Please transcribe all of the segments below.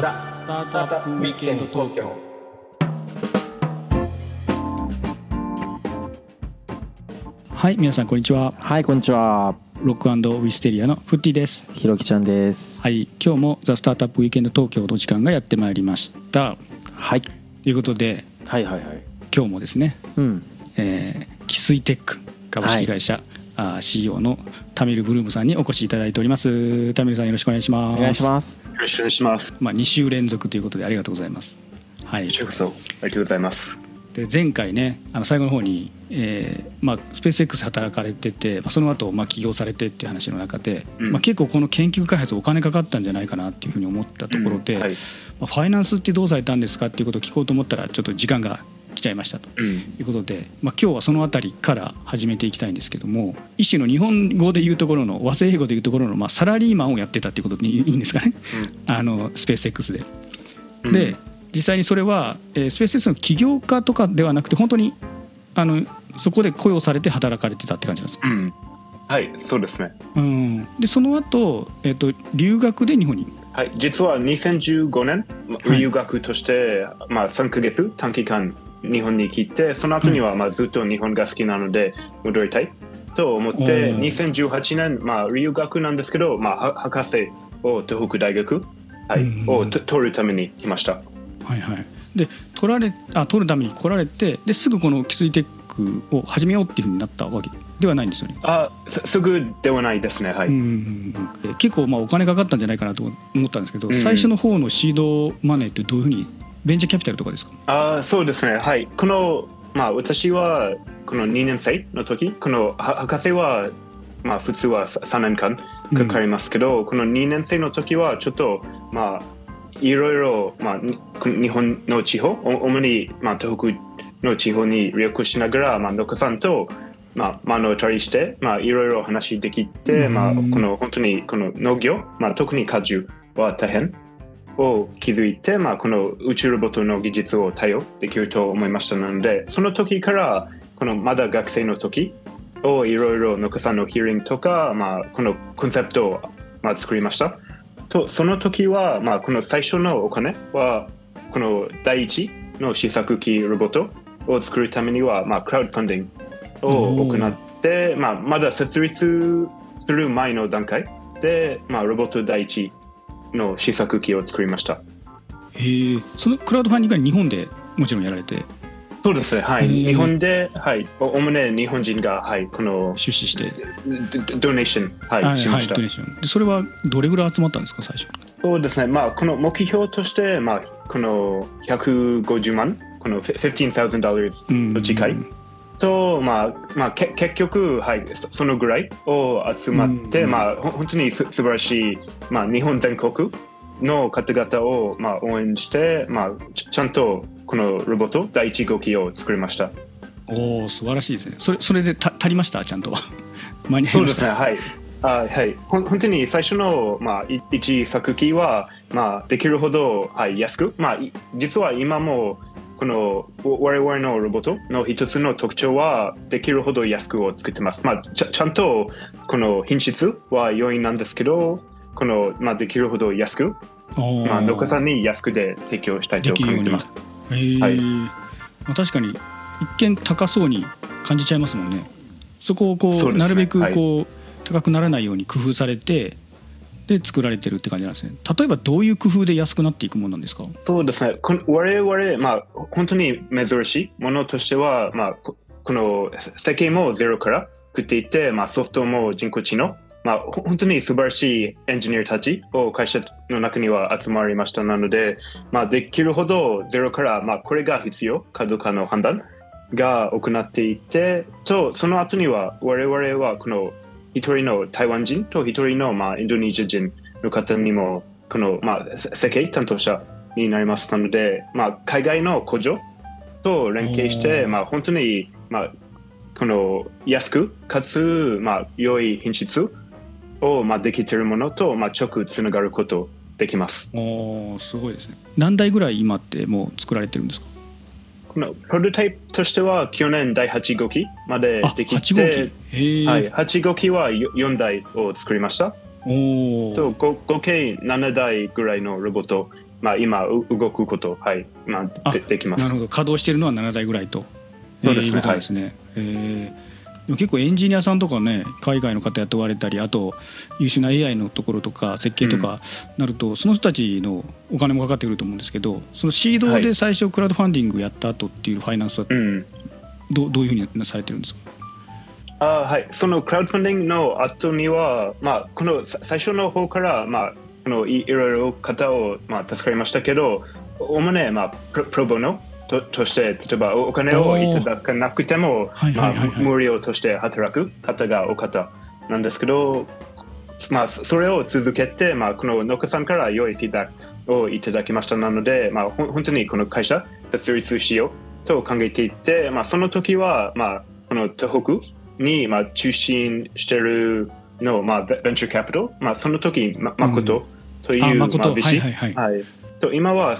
ザ・スタートアップウィークエンド東京はい皆さんこんにちははい、こんにちは。ロックウィステリアのフッティですひろきちゃんです。はい今日もザ・スタートアップウィークエンド東京の時間がやってまいりましたはい。ということではいはいはい。今日もですねうん。えー、キスイテック株式会社、あー CEO のタミル・ブルームさんにお越しいただいております。タミルさんよろしくお願いします。お願いします。よろしくお願いします。まあ、2週連続ということでありがとうございます。はい。ありがとうございます。で前回ねあの最後の方に、えーまあ、スペース X で働かれてて、まあ、その後、まあ起業されてっていう話の中で、うん。まあ、結構この研究開発お金かかったんじゃないかなっていうふうに思ったところで、うん。はい。まあ、ファイナンスってどうされたんですかっていうことを聞こうと思ったらちょっと時間が来ちゃいましたと。うんということで、まあ、今日はそのあたりから始めていきたいんですけども一種の日本語で言うところの和製英語で言うところの、まあ、サラリーマンをやってたっていうことでいい んですかね？あのスペース X で。うんで実際にそれは、えースペース X の起業家とかではなくて本当にあのそこで雇用されて働かれてたって感じなんです。うんはいそうですねうん、でその後、えー、と留学で日本に？はい実は2015年留学として、まあ3ヶ月短期間日本に来てその後にはまあずっと日本が好きなので戻りたい。と思っておー2018年まあ留学なんですけどまあは博士を東北大学はいうんをと取るために来ました。はいはい、で取られあ取るために来られてですぐこのキスイテックを始めようっていうふうになったわけではないんですよね？あすすぐではないですねはい、うんうんうんえ結構まあお金かかったんじゃないかなと思ったんですけど、うん。最初の方のシードマネーってどういうふうにベンチャーキャピタルとかですか？あそうですね。はい。このまあ私はこの2年生の時このは博士はまあ普通は3年間かかりますけど、この2年生の時はちょっとまあいろいろ、まあ、日本の地方お主に、まあ、東北の地方に旅行しながら、まあ、農家さんと、まあ、目の当たりして、まあ、いろいろ話できて、うんまあ、この本当にこの農業、まあ、特に果樹は大変を気づいて、まあ、この宇宙ロボットの技術を対応できると思いましたのでその時からこのまだ学生の時をいろいろ農家さんのヒーリングとか、まあ、このコンセプトを、まあ、作りました。とその時は、まあ、この最初のお金はこの第一の試作機ロボットを作るためには、まあ、クラウドファンディングを行って、まあ、まだ設立する前の段階で、まあ、ロボット第一の試作機を作りました。へえそのクラウドファンディングは日本でもちろんやられて？そうです。ね、はい。日本で、はい、おおむね日本人が、はい、この出資して、ドドネーション、はい、しました。ド。ネーションでそれはどれぐらい集まったんですか最初？そうですね、まあ、この目標として、まあ、この150万、この15,000うんの近いと、まあまあ、け結局、はい、そそのぐらいを集まって、うん。まあ、ほ本当にす素晴らしい、まあ、日本全国の方々を、まあ、応援して、まあ、ちちゃんとこのロボット第一号機を作りました。おお素晴らしいですね。それそれでた足りました？ちゃんと間 に合いそうですね、はい。あはい、ほん本当に最初の、まあ、い一作機は、まあ、できるほど、はい、安く、まあ、い実は今もこのお我々のロボットの一つの特徴はできるほど安くを作ってます。まあ、ちゃんとこの品質は良いなんですけどこの、まあ、できるほど安く、まあ、農家さんに安くで提供したいとできるように考えてます。はい。まあ、確かに一見高そうに感じちゃいますもんね。そこをこうね。なるべくこう、高くならないように工夫されてで作られてるって感じなんですね例えばどういう工夫で安くなっていくものなんですか？そうですね。我々、まあ、本当に珍しいものとしては、まあ、この設計もゼロから作っていて、まあ、ソフトも人工知能、まあ、本当に素晴らしいエンジニアたちを会社の中には集まりましたなので、まあ、できるほどゼロから、まあ、これが必要かどうかの判断が行っていて、と、その後には我々はこの一人の台湾人と一人の、まあ、インドネシア人の方にも、この、まあ、せ設計担当者になりましたので、まあ、海外の工場と連携して、まあ、本当に、まあ、この安くかつ、まあ、良い品質を、まあ、できているものと、まあ、直つながることできます。おーすごいですね何台ぐらい今ってもう作られてるんですかこのプロトタイプとしては去年第8号機まであでき8号て機、へえ、はい、8号機は4台を作りました。おおと合合計7台ぐらいのロボットまあ、今う動くこと、はいまあ、でできます。なる。ほど。稼働しているのは7台ぐらいと。そうですね。えーいうことですね、えー。でも結構エンジニアさんとかね海外の方雇われたりあと優秀な AI のところとか設計とかなると、その人たちのお金もかかってくると思うんですけどそのシードで最初クラウドファンディングやった後っていうファイナンスはうん。どうどういうふうにされてるんですか？あはい、そのクラウドファンディングの後には、まあ、このさ最初の方から、まあ、このいいろいろ方を、まあ、助かりましたけど、おおむね、まあ、プロプロボノととして、例えばおお金をいただかなくても、まあ無料として働く方が多かったなんですけど、まあ、そそれを続けて、まあ、この農家さんから良いフィードバックをいただきましたなので、まあ、ほん本当にこの会社設立しようと考えていて、まあ、その時は、まあ、この東北に、まあ、中心してるの、まあ、ベベンチャーキャピタル、まあ、その時、ま、誠という、まあ、はいはいはい。はい、と今は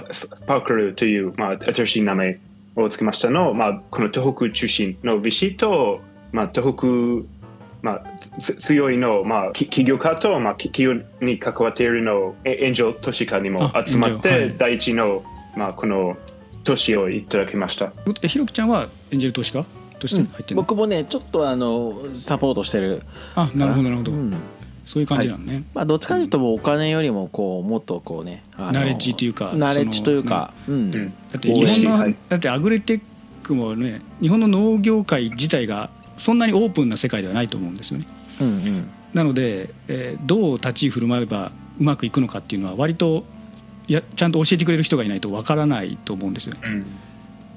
パークルという、まあ、新しい名前をつけましたの、まあ、この東北中心の VC と、まあ、東北、まあ、強いの、まあ、き起業家と、まあ、企業に関わっているのえ援助投資家にも集まって、はい第一の、まあ、この投資をいただきました。えひろきちゃんはエンジェル投資家として入ってるの、僕もねちょっとあのサポートしてるあなるほどなるほど、うんそういう感じなのね、まあどっちかというともうお金よりもこうもっとこうねナレッジというかナレッジというかうんうん。だって日本の、はい。だってアグレテックもね日本の農業界自体がそんなにオープンな世界ではないと思うんですよね。うんうん。なので、えーどう立ち居振る舞えばうまくいくのかっていうのは割とやちゃんと教えてくれる人がいないとわからないと思うんですようん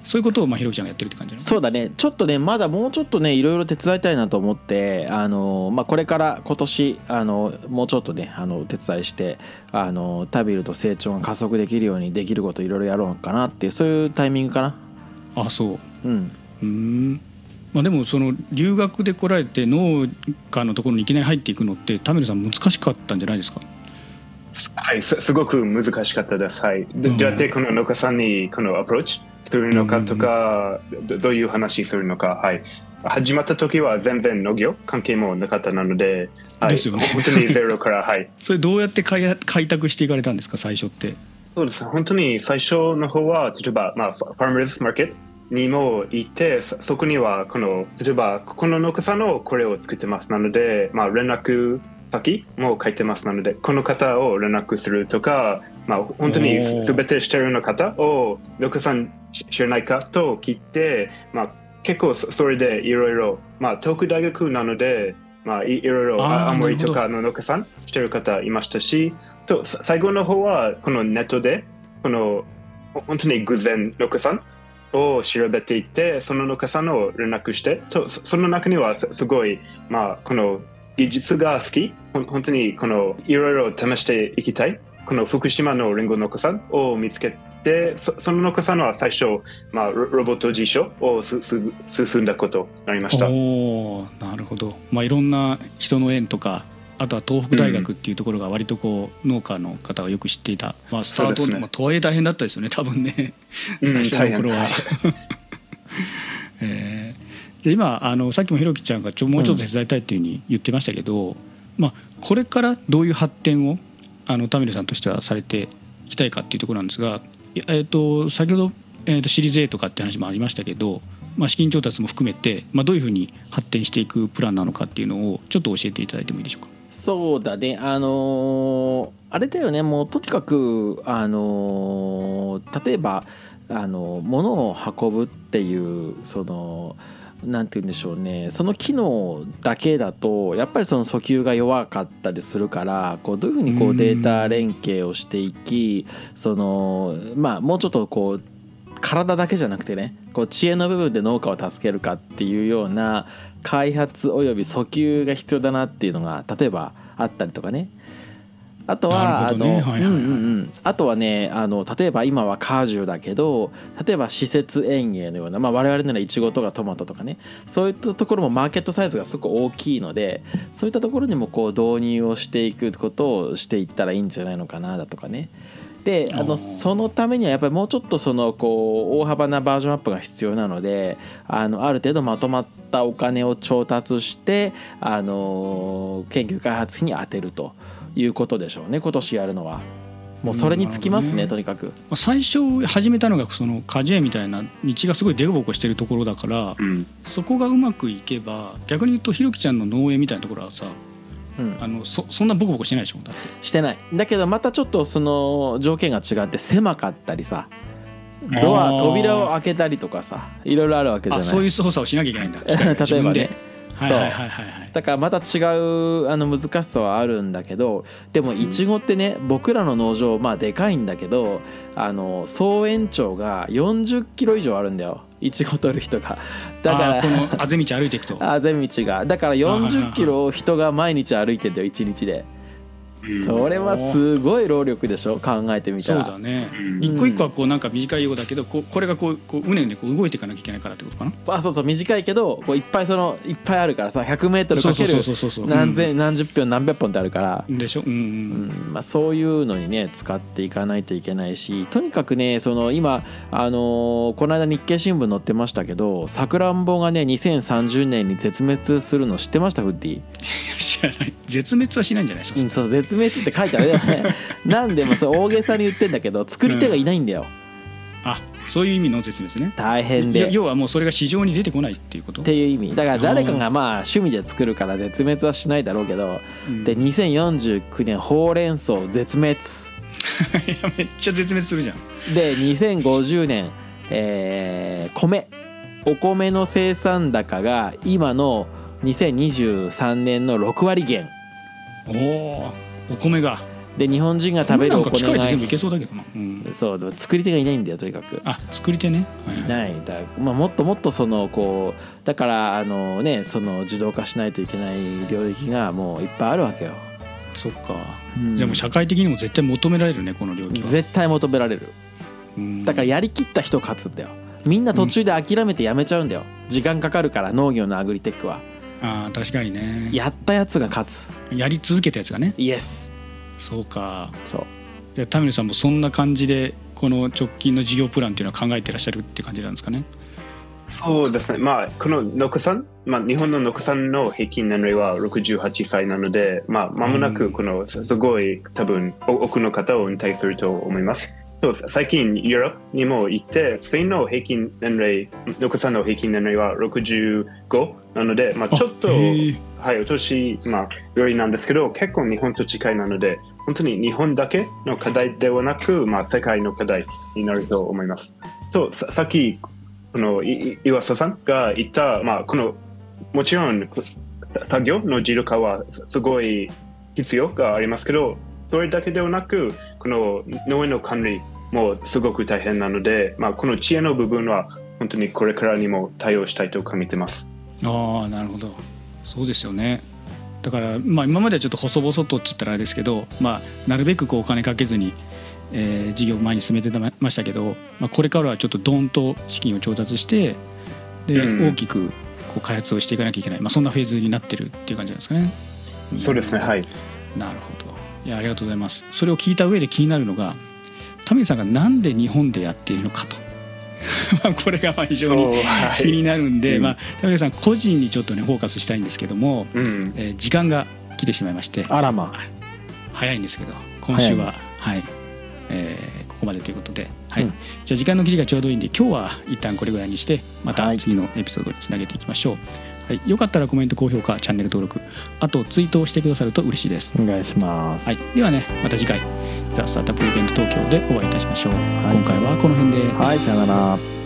そういうことをまあひろきちゃんがやってるって感じそうだね。ちょっとねまだもうちょっとねいろいろ手伝いたいなと思ってあの、まあ、これから今年あのもうちょっとねあの手伝いしてあのタビルと成長が加速できるようにできることいろいろやろうかなっていうそういうタイミングかな。あそう。うん。うーん。まあでもその留学で来られて農家のところにいきなり入っていくのってタメルさん難しかったんじゃないですか？はい、すすごく難しかったです。はい。どうやってこの農家さんにこのアプローチするのかとか、どどういう話するのか、はい。始まった時は全然農業関係もなかったなので、はい、ですよね本当にゼロから、はい。それどうやって開開拓していかれたんですか最初って？そうです。本当に最初の方は、例えば、まあ、ファーマーズマーケットにも行って、そそこには、この、例えば、ここの農家さんのこれを作ってます。なので、まあ、連絡先も書いてます。なので、この方を連絡するとか、まあ、本当におーすべてしてるの方を、農家さん知らないかと聞いて、まあ、結構そそれでいろいろ、まあ、東北大学なので、まあ、いいろいろ、青森とかの農家さんしてる方いましたし、とさ最後の方はこのネットでこのほ本当に偶然農家さんを調べていってその農家さんを連絡してとそその中にはすすごいまあこの技術が好き。本当にこのいろいろ試していきたい。この福島のリンゴ農家さんを見つけてそその農家さんは最初、まあ、ロロボット実証をすす進んだことになりました。おーなるほど、まあ、いろんな人の縁とかあとは東北大学っていうところが割とこう農家の方がよく知っていた、まあ、スタート、ね。まあ、とはいえ大変だったですよね多分ね。うん最初の頃は。大変。えーで今あのさっきもひろきちゃんがちょもうちょっと手伝いたいっていうふうに言ってましたけど、まあ、これからどういう発展をあのタミルさんとしてはされていきたいかっていうところなんですが、いえー、と先ほど、えー、とシリーズ A とかって話もありましたけど、まあ、資金調達も含めて、まあ、どういうふうに発展していくプランなのかっていうのをちょっと教えていただいてもいいでしょうか？そうだね。あのーあれだよね。もうとにかくあのー例えばあの物を運ぶっていうそのなんて言うんでしょうね。その機能だけだとやっぱりその訴求が弱かったりするからこうどういうふうにこうデータ連携をしていきそのまあもうちょっとこう体だけじゃなくてねこう知恵の部分で農家を助けるかっていうような開発および訴求が必要だなっていうのが例えばあったりとかね。あとは、ね。あのあとはねあの例えば今は果樹だけど例えば施設園芸のような、まあ、我々ならイチゴとかトマトとかね。そういったところもマーケットサイズがすごく大きいのでそういったところにもこう導入をしていくことをしていったらいいんじゃないのかなだとかね。であのそのためにはやっぱりもうちょっとそのこう大幅なバージョンアップが必要なのであのある程度まとまったお金を調達してあの研究開発費に充てるということでしょうね。今年やるのは。もうそれにつきますね,、うん。とにかく。まあ最初始めたのがその果樹園みたいな道がすごい凸凹してるところだからうん。そこがうまくいけば逆に言うとひろきちゃんの農園みたいなところはさうん。あのそそんなボコボコしてないでしょだって。してない。だけどまたちょっとその条件が違って狭かったりさドア扉を開けたりとかさいろいろあるわけじゃない。あそういう操作をしなきゃいけないんだ。例えばねはいそう。はいはいはいはいだからまた違うあの難しさはあるんだけどでもいちごってね僕らの農場まあでかいんだけどあの総延長が40キロ以上あるんだよ。いちご取る人が。だからこのあぜ道歩いていくと。あぜ道が。だから40キロを人が毎日歩いてんだよ1日で。うんそれはすごい労力でしょ？考えてみたら。そうだね。うん一個一個はこうなんか短いようだけどこうこれがこうこううねうねこう動いていかなきゃいけないからってことかな？あそうそう短いけどこういっぱいそのいっぱいあるからさ 100m そうそうかけるそうそうそう何千何十本何百本ってあるから。うんでしょ？うんううん。んまあ、そういうのにね使っていかないといけないしとにかくねその今、あのーこの間日経新聞載ってましたけどさくらんぼがね2030年に絶滅するの知ってました？フッディ、知らない。絶滅はしないんじゃないですか？うん、そう絶滅って書いてあるよね。なんでもそう大げさに言ってんだけど作り手がいないんだよ、あそういう意味の絶滅ね。大変で。要はもうそれが市場に出てこないっていうこと。っていう意味だから誰かがまあ趣味で作るから絶滅はしないだろうけどうん。で2049年ほうれん草絶滅。いやめっちゃ絶滅するじゃん。で2050年、えー米。お米の生産高が今の2023年の6割減。おおお米が。で日本人が食べるお米が全部いけそうだけどな、うん、そう作り手がいないんだよとにかく。あ作り手ね、はいはい。ない。だ、まあ、もっともっとそのこうだからあのねその自動化しないといけない領域がもういっぱいあるわけよ。そっか、うん。じゃあもう社会的にも絶対求められるねこの領域は。絶対求められる。うん。だからやりきった人勝つんだよ。みんな途中で諦めてやめちゃうんだよ。時間かかるから農業のアグリテックはあー確かにね。やったやつが勝つ。やり続けたやつがね。イエスそうか。そう。じゃあタミルさんもそんな感じでこの直近の事業プランっていうのは考えてらっしゃるって感じなんですかね。そうですね。まあ、この農家さん、まあ、日本の農家さんの平均年齢は68歳なので、まあ、間もなくこの、すすごい多分、お多くの方を引退すると思います。そう最近、ヨーロッパにも行って、スペインの平均年齢、農家さんの平均年齢は65なので、まあ、ちょっと、はい、お年、まあ、よりなんですけど、結構日本と近いなので、本当に日本だけの課題ではなく、まあ、世界の課題になると思います。と、ささっき、この岩佐さんが言った、まあ、この、もちろん、作業の自動化はすごい必要がありますけど、それだけではなく、この農園の管理もすごく大変なので、まあ、この知恵の部分は本当にこれからにも対応したいと考えてます。ああなるほどそうですよねだから、まあ、今まではちょっと細々とって言ったらあれですけど、まあ、なるべくこうお金かけずに、えー事業を前に進めてましたけど、まあ、これからはちょっとドーンと資金を調達してで、うん大きくこう開発をしていかなきゃいけない、まあ、そんなフェーズになってるっていう感じなんですかね。そうですね、はい。なるほどいやありがとうございます。それを聞いた上で気になるのがタミさんがなんで日本でやっているのかと。まあこれがまあ非常に気になるんで、うん。まあタミさん個人にちょっとねフォーカスしたいんですけども、うん、えー時間が来てしまいまして。あらま。早いんですけど今週ははい、えーここまでということで、はい。うん。じゃあ時間の切りがちょうどいいんで今日は一旦これぐらいにしてまたはい。次のエピソードにつなげていきましょう、はい、よかったらコメント高評価チャンネル登録あとツイートをしてくださると嬉しいです。お願いします。はい、ではねまた次回「ザ・スタートアップイベント東京」でお会いいたしましょう、い。今回はこの辺で。はいさよなら